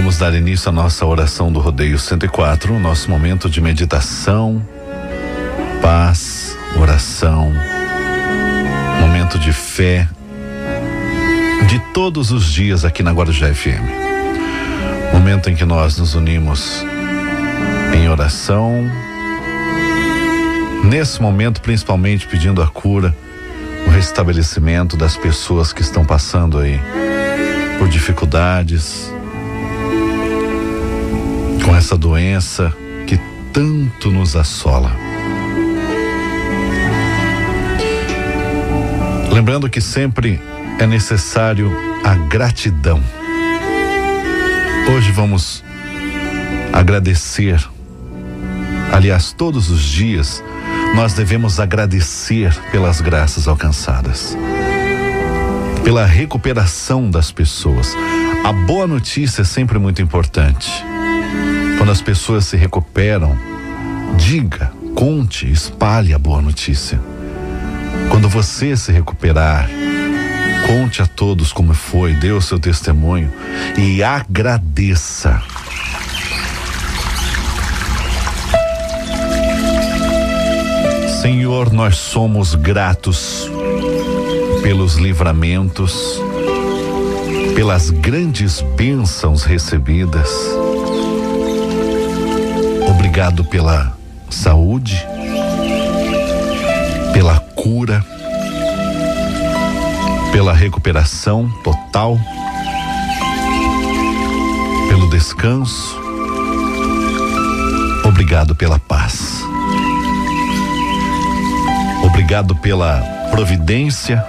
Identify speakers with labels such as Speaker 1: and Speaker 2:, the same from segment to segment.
Speaker 1: vamos dar início à nossa oração do Rodeio 104, o nosso momento de meditação, paz, oração, momento de fé, de todos os dias aqui na Guarujá FM. Momento em que nós nos unimos em oração, nesse momento, principalmente pedindo a cura, o restabelecimento das pessoas que estão passando aí por dificuldades, com essa doença que tanto nos assola. Lembrando que sempre é necessário a gratidão. Hoje vamos agradecer. Aliás, todos os dias nós devemos agradecer pelas graças alcançadas, pela recuperação das pessoas. A boa notícia é sempre muito importante. Quando as pessoas se recuperam, diga, conte, espalhe a boa notícia. Quando você se recuperar, conte a todos como foi, dê o seu testemunho e agradeça. Senhor, nós somos gratos pelos livramentos, pelas grandes bênçãos recebidas. Obrigado pela saúde, pela cura, pela recuperação total, pelo descanso. Obrigado pela paz. Obrigado pela providência.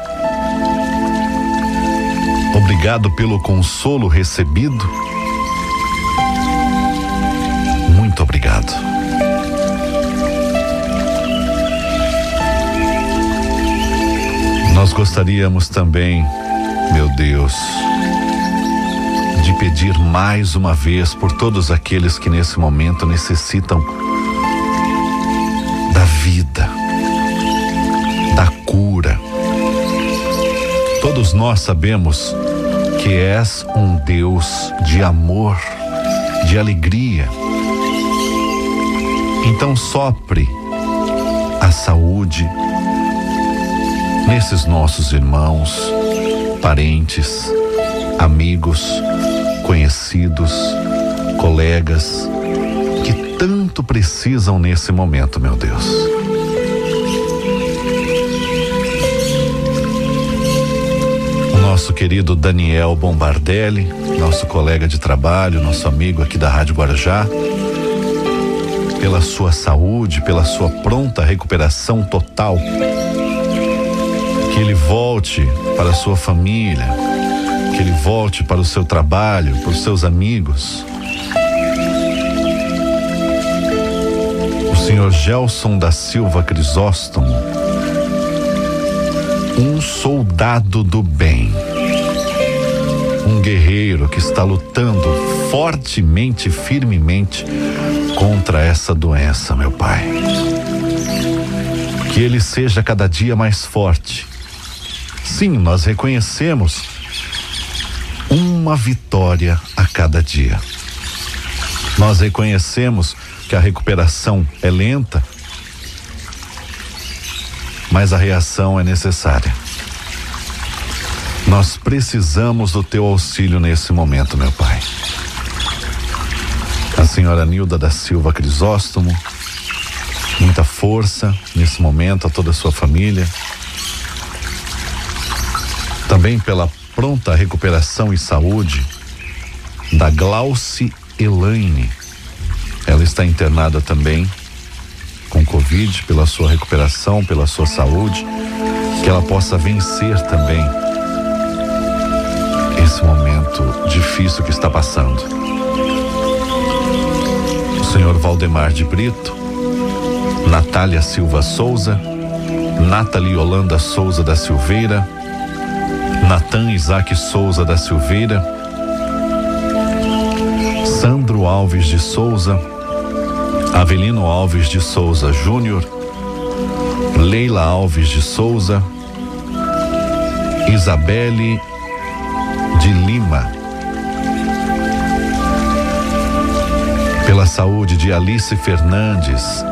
Speaker 1: Obrigado pelo consolo recebido. Nós gostaríamos também, meu Deus, de pedir mais uma vez por todos aqueles que nesse momento necessitam da vida da cura. Todos nós sabemos que és um Deus de amor, de alegria. Então sopre a saúde nesses nossos irmãos, parentes, amigos, conhecidos, colegas que tanto precisam nesse momento, meu Deus. nosso querido Daniel Bombardelli, nosso colega de trabalho, nosso amigo aqui da Rádio Guarujá, pela sua saúde, pela sua pronta recuperação total. Que ele volte para a sua família, que ele volte para o seu trabalho, para os seus amigos. O senhor Gelson da Silva Crisóstomo, um soldado do bem um guerreiro que está lutando fortemente, firmemente contra essa doença, meu Pai. Que ele seja cada dia mais forte. Sim, nós reconhecemos uma vitória a cada dia. Nós reconhecemos que a recuperação é lenta, mas a reação é necessária. Nós precisamos do teu auxílio nesse momento, meu Pai. A senhora Nilda da Silva Crisóstomo, muita força nesse momento a toda a sua família. Também pela pronta recuperação e saúde da Glauce Elaine. Ela está internada também com Covid, pela sua recuperação, pela sua saúde, que ela possa vencer também esse momento difícil que está passando. O senhor Valdemar de Brito, Natália Silva Souza, Nathalie Holanda Souza da Silveira, Natan Isaac Souza da Silveira, Sandro Alves de Souza, Avelino Alves de Souza Júnior, Leila Alves de Souza, Isabelle de Lima. Pela saúde de Alice Fernandes,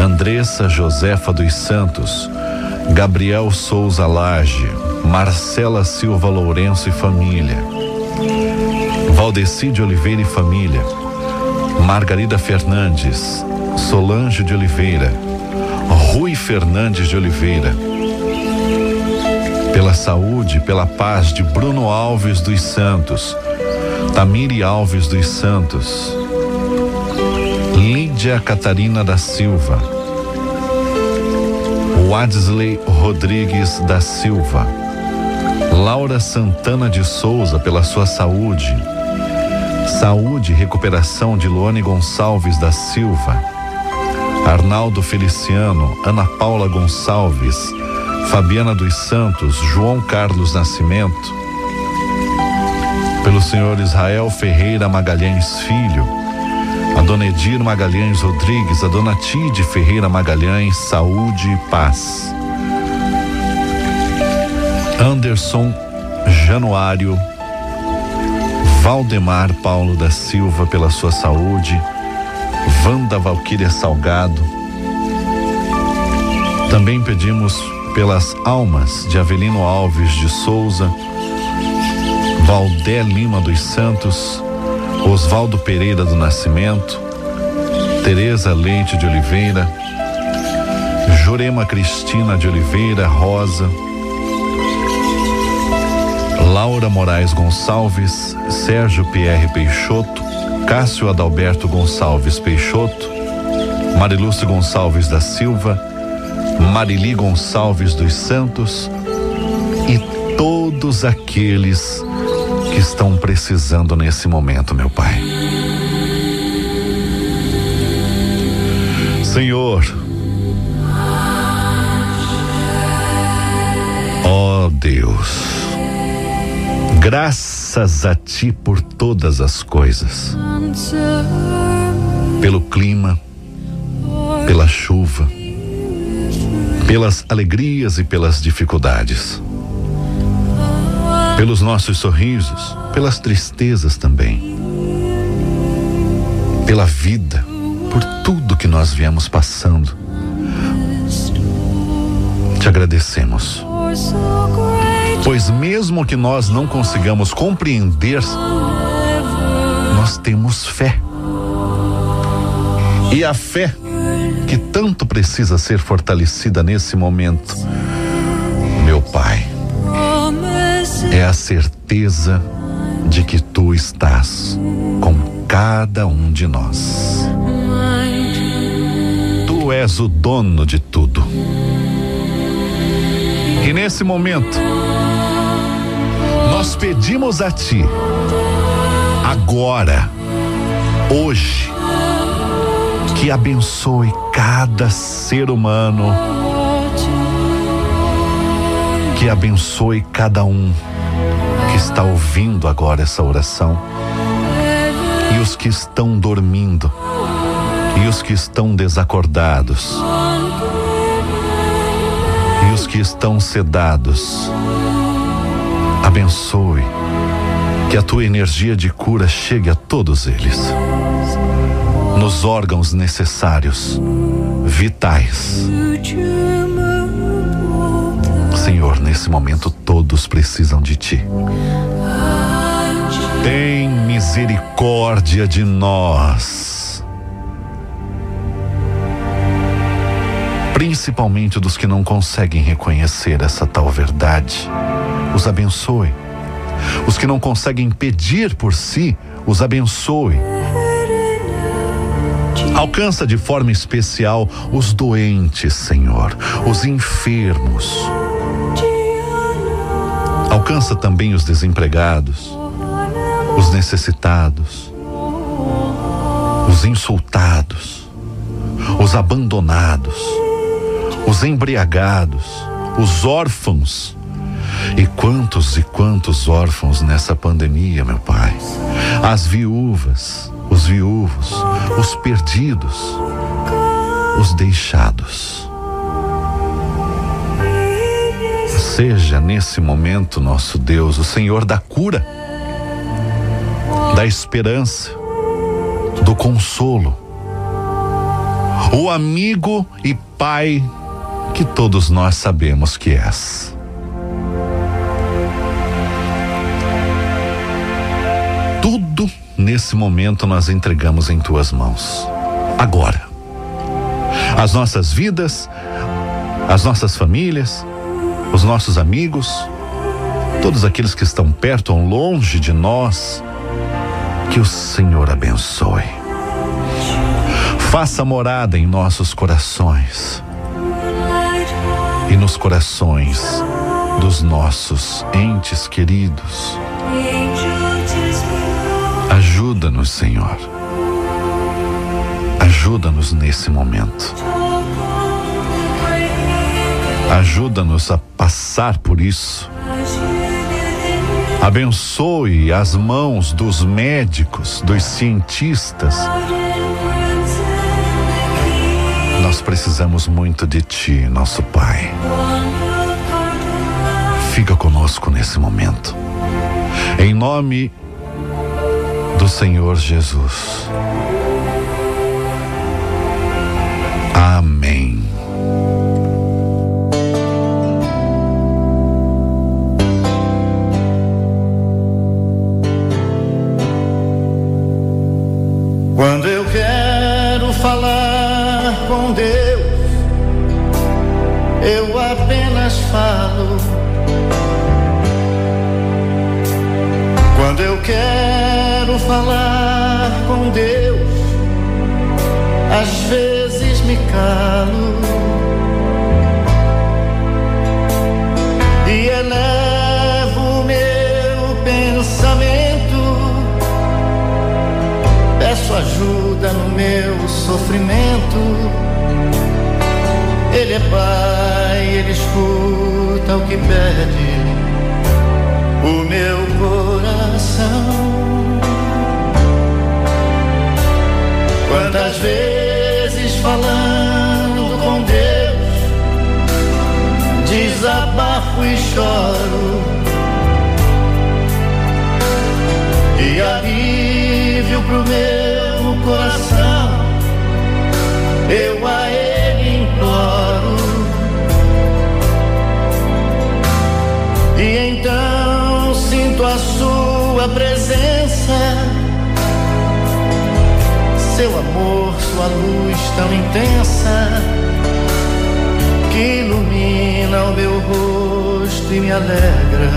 Speaker 1: Andressa Josefa dos Santos, Gabriel Souza Lage, Marcela Silva Lourenço e família, Valdeci de Oliveira e família, Margarida Fernandes, Solange de Oliveira, Rui Fernandes de Oliveira, pela saúde, pela paz de Bruno Alves dos Santos, Tamiri Alves dos Santos, Lídia Catarina da Silva, Wadsley Rodrigues da Silva, Laura Santana de Souza pela sua saúde, saúde e recuperação de Luane Gonçalves da Silva, Arnaldo Feliciano, Ana Paula Gonçalves, Fabiana dos Santos, João Carlos Nascimento, pelo senhor Israel Ferreira Magalhães Filho, a dona Edir Magalhães Rodrigues, a dona Tide Ferreira Magalhães, saúde e paz. Anderson Januário, Valdemar Paulo da Silva pela sua saúde, Wanda Valquíria Salgado. Também pedimos pelas almas de Avelino Alves de Souza, Valdé Lima dos Santos, Oswaldo Pereira do Nascimento, Tereza Leite de Oliveira, Jurema Cristina de Oliveira Rosa, Laura Moraes Gonçalves, Sérgio Pierre Peixoto, Cássio Adalberto Gonçalves Peixoto, Marilúcio Gonçalves da Silva, Marili Gonçalves dos Santos e todos aqueles que estão precisando nesse momento, meu Pai. Senhor, ó Deus, graças a Ti por todas as coisas, pelo clima, pela chuva, pelas alegrias e pelas dificuldades, pelos nossos sorrisos, pelas tristezas também, pela vida, por tudo que nós viemos passando. Te agradecemos. Pois mesmo que nós não consigamos compreender, nós temos fé. E a fé que tanto precisa ser fortalecida nesse momento, meu Pai, é a certeza de que tu estás com cada um de nós. Tu és o dono de tudo. E nesse momento, nós pedimos a Ti, agora, hoje, que abençoe cada ser humano, que abençoe cada um que está ouvindo agora essa oração, e os que estão dormindo, e os que estão desacordados, e os que estão sedados. Abençoe, que a tua energia de cura chegue a todos eles nos órgãos necessários, vitais. Senhor, nesse momento todos precisam de Ti. Tem misericórdia de nós. Principalmente dos que não conseguem reconhecer essa tal verdade. Os abençoe. Os que não conseguem pedir por si, os abençoe Alcança de forma especial os doentes, Senhor, os enfermos. Alcança também os desempregados, os necessitados, os insultados, os abandonados, os embriagados, os órfãos. E quantos e quantos órfãos nessa pandemia, meu Pai? As viúvas, os viúvos, os perdidos, os deixados. Seja nesse momento, nosso Deus, o Senhor da cura, da esperança, do consolo, o amigo e pai que todos nós sabemos que és. Tudo nesse momento nós entregamos em tuas mãos. Agora. As nossas vidas, as nossas famílias, os nossos amigos, todos aqueles que estão perto ou longe de nós, que o Senhor abençoe. Faça morada em nossos corações e nos corações dos nossos entes queridos. Ajuda-nos, Senhor. Ajuda-nos nesse momento. Ajuda-nos a passar por isso. Abençoe as mãos dos médicos, dos cientistas. Nós precisamos muito de Ti, nosso Pai. Fica conosco nesse momento. Em nome do Senhor Jesus. Amém.
Speaker 2: Eu apenas falo. Quando eu quero falar com Deus, às vezes me calo e elevo meu pensamento peço ajuda no meu sofrimento. Ele é pai, ele escuta o que pede o meu coração. Quantas vezes falando com Deus, desabafo e choro. E alívio pro meu coração, eu Presença, seu amor, Sua luz tão intensa, que ilumina o meu rosto e me alegra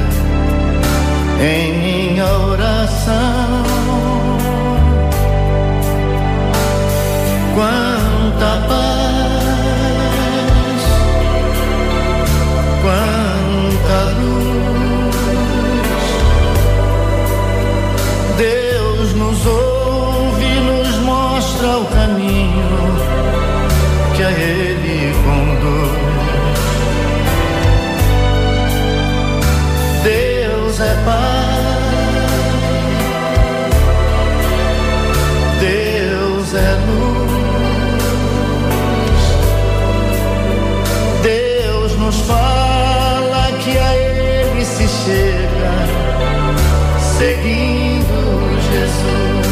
Speaker 2: em minha oração. Chega, seguindo Jesus.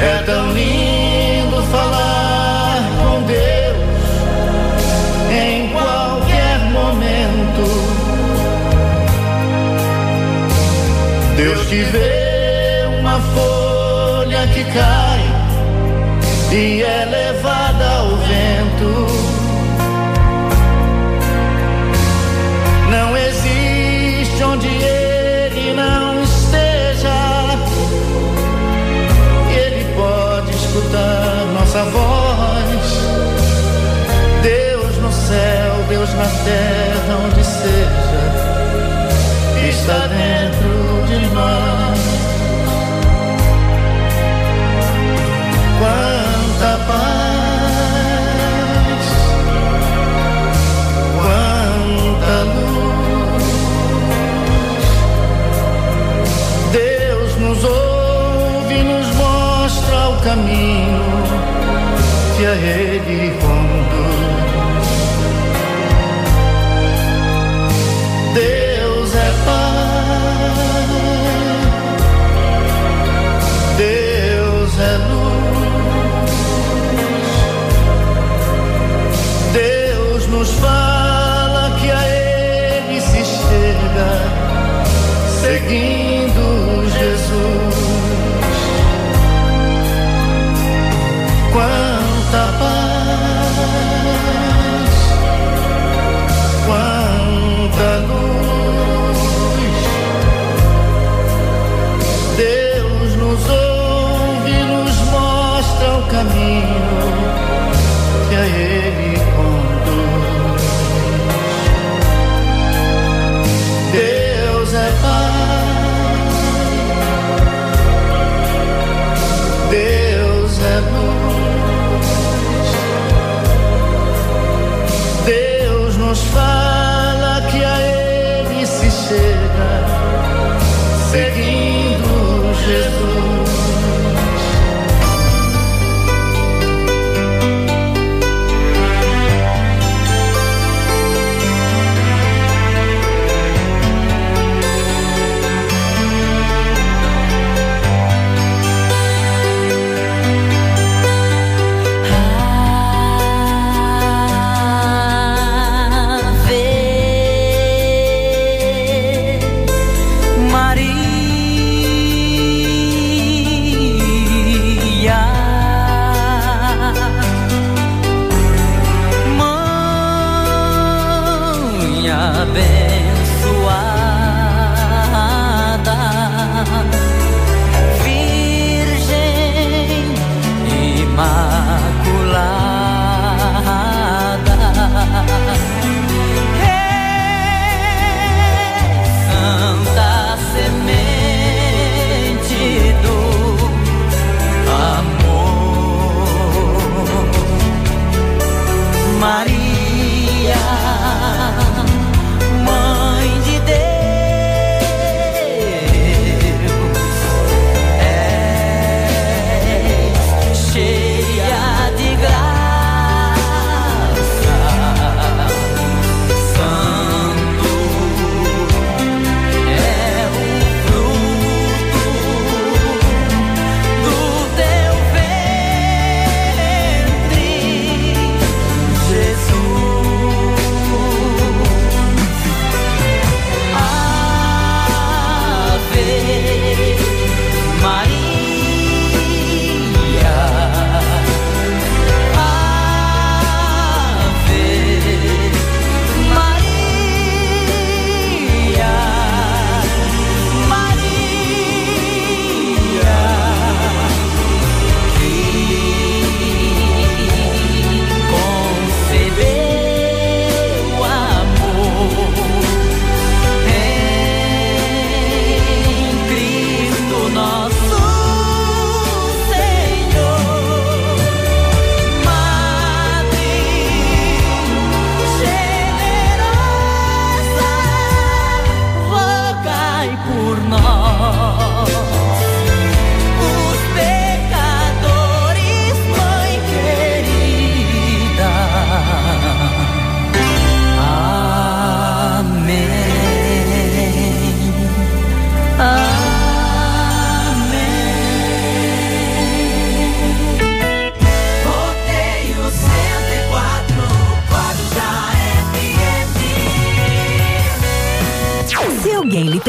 Speaker 2: É tão lindo falar com Deus em qualquer momento. Deus que vê uma folha que cai e é caminho a Ele
Speaker 3: bed.